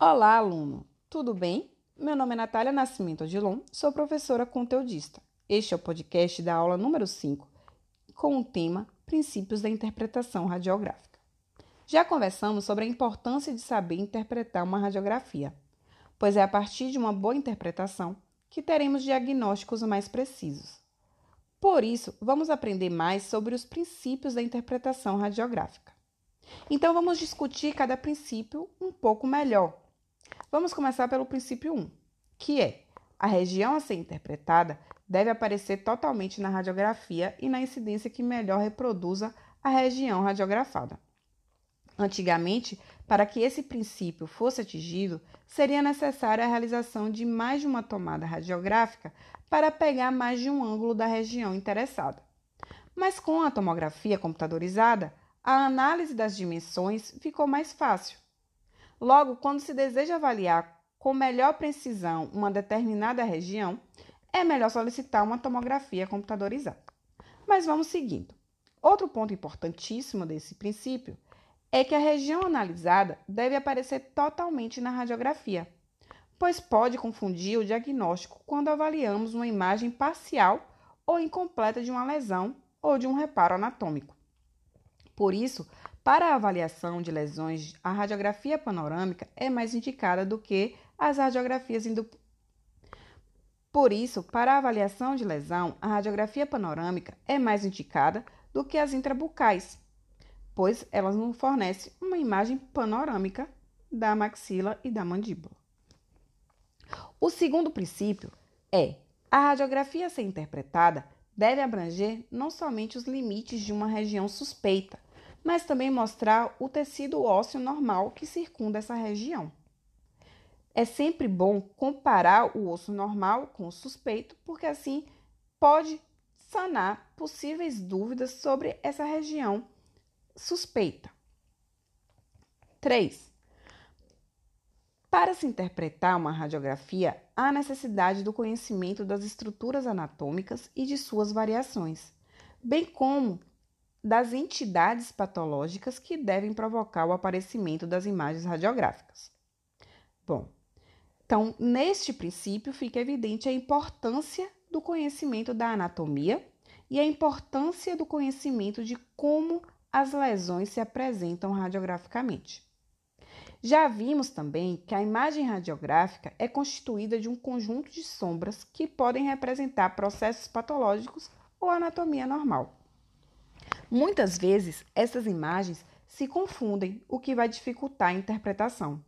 Olá, aluno! Tudo bem? Meu nome é Natália Nascimento Odilon, sou professora conteudista. Este é o podcast da aula número 5, com o tema Princípios da Interpretação Radiográfica. Já conversamos sobre a importância de saber interpretar uma radiografia, pois é a partir de uma boa interpretação que teremos diagnósticos mais precisos. Por isso, vamos aprender mais sobre os princípios da interpretação radiográfica. Então, vamos discutir cada princípio um pouco melhor Vamos começar pelo princípio 1, que é a região a ser interpretada deve aparecer totalmente na radiografia e na incidência que melhor reproduza a região radiografada. Antigamente, para que esse princípio fosse atingido, seria necessária a realização de mais de uma tomada radiográfica para pegar mais de um ângulo da região interessada. Mas com a tomografia computadorizada, a análise das dimensões ficou mais fácil Logo, quando se deseja avaliar com melhor precisão uma determinada região, é melhor solicitar uma tomografia computadorizada. Mas vamos seguindo. Outro ponto importantíssimo desse princípio é que a região analisada deve aparecer totalmente na radiografia, pois pode confundir o diagnóstico quando avaliamos uma imagem parcial ou incompleta de uma lesão ou de um reparo anatômico. Por isso, para a avaliação de lesões, a radiografia panorâmica é mais indicada do que as radiografias indo... Por isso, para a avaliação de lesão, a radiografia panorâmica é mais indicada do que as intrabucais, pois elas não fornecem uma imagem panorâmica da maxila e da mandíbula. O segundo princípio é a radiografia a ser interpretada deve abranger não somente os limites de uma região suspeita, mas também mostrar o tecido ósseo normal que circunda essa região. É sempre bom comparar o osso normal com o suspeito, porque assim pode sanar possíveis dúvidas sobre essa região suspeita. 3. Para se interpretar uma radiografia, há necessidade do conhecimento das estruturas anatômicas e de suas variações, bem como das entidades patológicas que devem provocar o aparecimento das imagens radiográficas. Bom, então, neste princípio fica evidente a importância do conhecimento da anatomia e a importância do conhecimento de como as lesões se apresentam radiograficamente. Já vimos também que a imagem radiográfica é constituída de um conjunto de sombras que podem representar processos patológicos ou anatomia normal. Muitas vezes, essas imagens se confundem, o que vai dificultar a interpretação.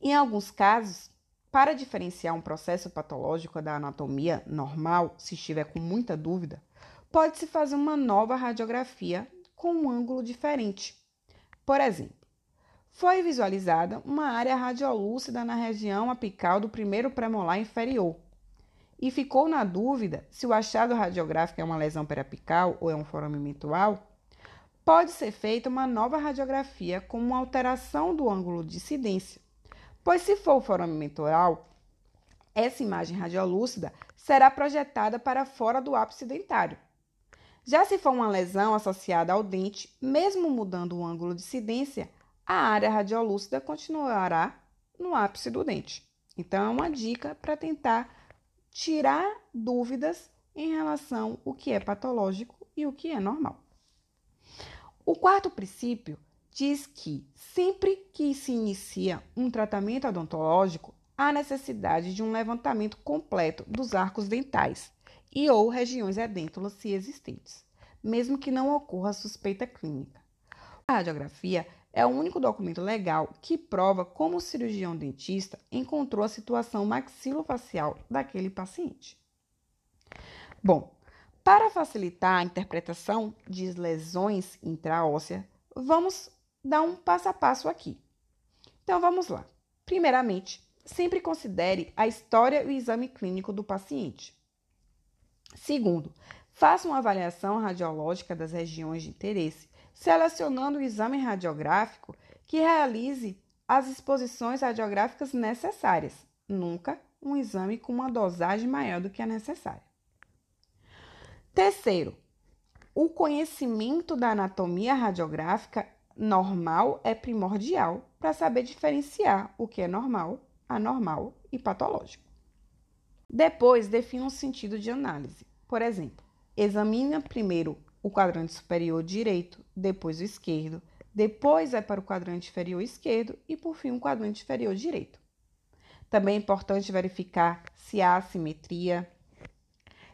Em alguns casos, para diferenciar um processo patológico da anatomia normal, se estiver com muita dúvida, pode-se fazer uma nova radiografia com um ângulo diferente. Por exemplo, foi visualizada uma área radiolúcida na região apical do primeiro premolar inferior, e ficou na dúvida se o achado radiográfico é uma lesão periapical ou é um forame mental, pode ser feita uma nova radiografia com uma alteração do ângulo de incidência, pois se for o forame mental, essa imagem radiolúcida será projetada para fora do ápice dentário. Já se for uma lesão associada ao dente, mesmo mudando o ângulo de incidência, a área radiolúcida continuará no ápice do dente. Então, é uma dica para tentar tirar dúvidas em relação ao que é patológico e o que é normal. O quarto princípio diz que sempre que se inicia um tratamento odontológico, há necessidade de um levantamento completo dos arcos dentais e ou regiões edêntulas se existentes, mesmo que não ocorra suspeita clínica. A radiografia é o único documento legal que prova como o cirurgião dentista encontrou a situação maxilofacial daquele paciente. Bom, para facilitar a interpretação de lesões intraósseas, vamos dar um passo a passo aqui. Então vamos lá. Primeiramente, sempre considere a história e o exame clínico do paciente. Segundo, faça uma avaliação radiológica das regiões de interesse selecionando o exame radiográfico que realize as exposições radiográficas necessárias, nunca um exame com uma dosagem maior do que a necessária. Terceiro, o conhecimento da anatomia radiográfica normal é primordial para saber diferenciar o que é normal, anormal e patológico. Depois, defina um sentido de análise. Por exemplo, examina primeiro o quadrante superior direito, depois o esquerdo, depois vai para o quadrante inferior esquerdo e, por fim, o quadrante inferior direito. Também é importante verificar se há assimetria,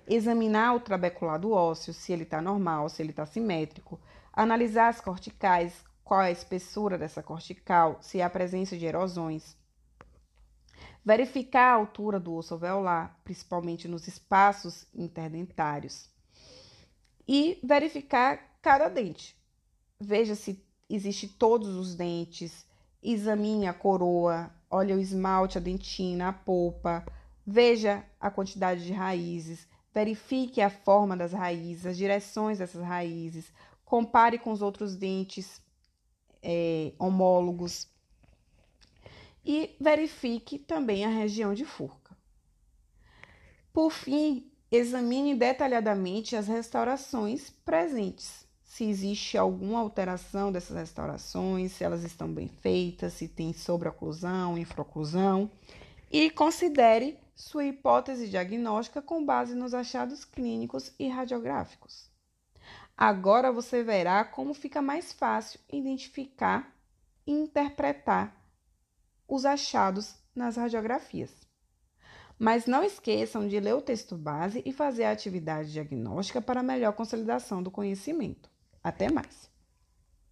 examinar o trabeculado ósseo, se ele está normal, se ele está simétrico, analisar as corticais, qual é a espessura dessa cortical, se há presença de erosões, verificar a altura do osso alveolar, principalmente nos espaços interdentários, e verificar cada dente. Veja se existe todos os dentes, examine a coroa, olhe o esmalte, a dentina, a polpa, veja a quantidade de raízes, verifique a forma das raízes, as direções dessas raízes, compare com os outros dentes é, homólogos e verifique também a região de furca. Por fim, examine detalhadamente as restaurações presentes. Se existe alguma alteração dessas restaurações, se elas estão bem feitas, se tem sobreoclusão, infraoclusão, e considere sua hipótese diagnóstica com base nos achados clínicos e radiográficos. Agora você verá como fica mais fácil identificar e interpretar os achados nas radiografias. Mas não esqueçam de ler o texto base e fazer a atividade diagnóstica para melhor consolidação do conhecimento. Até mais!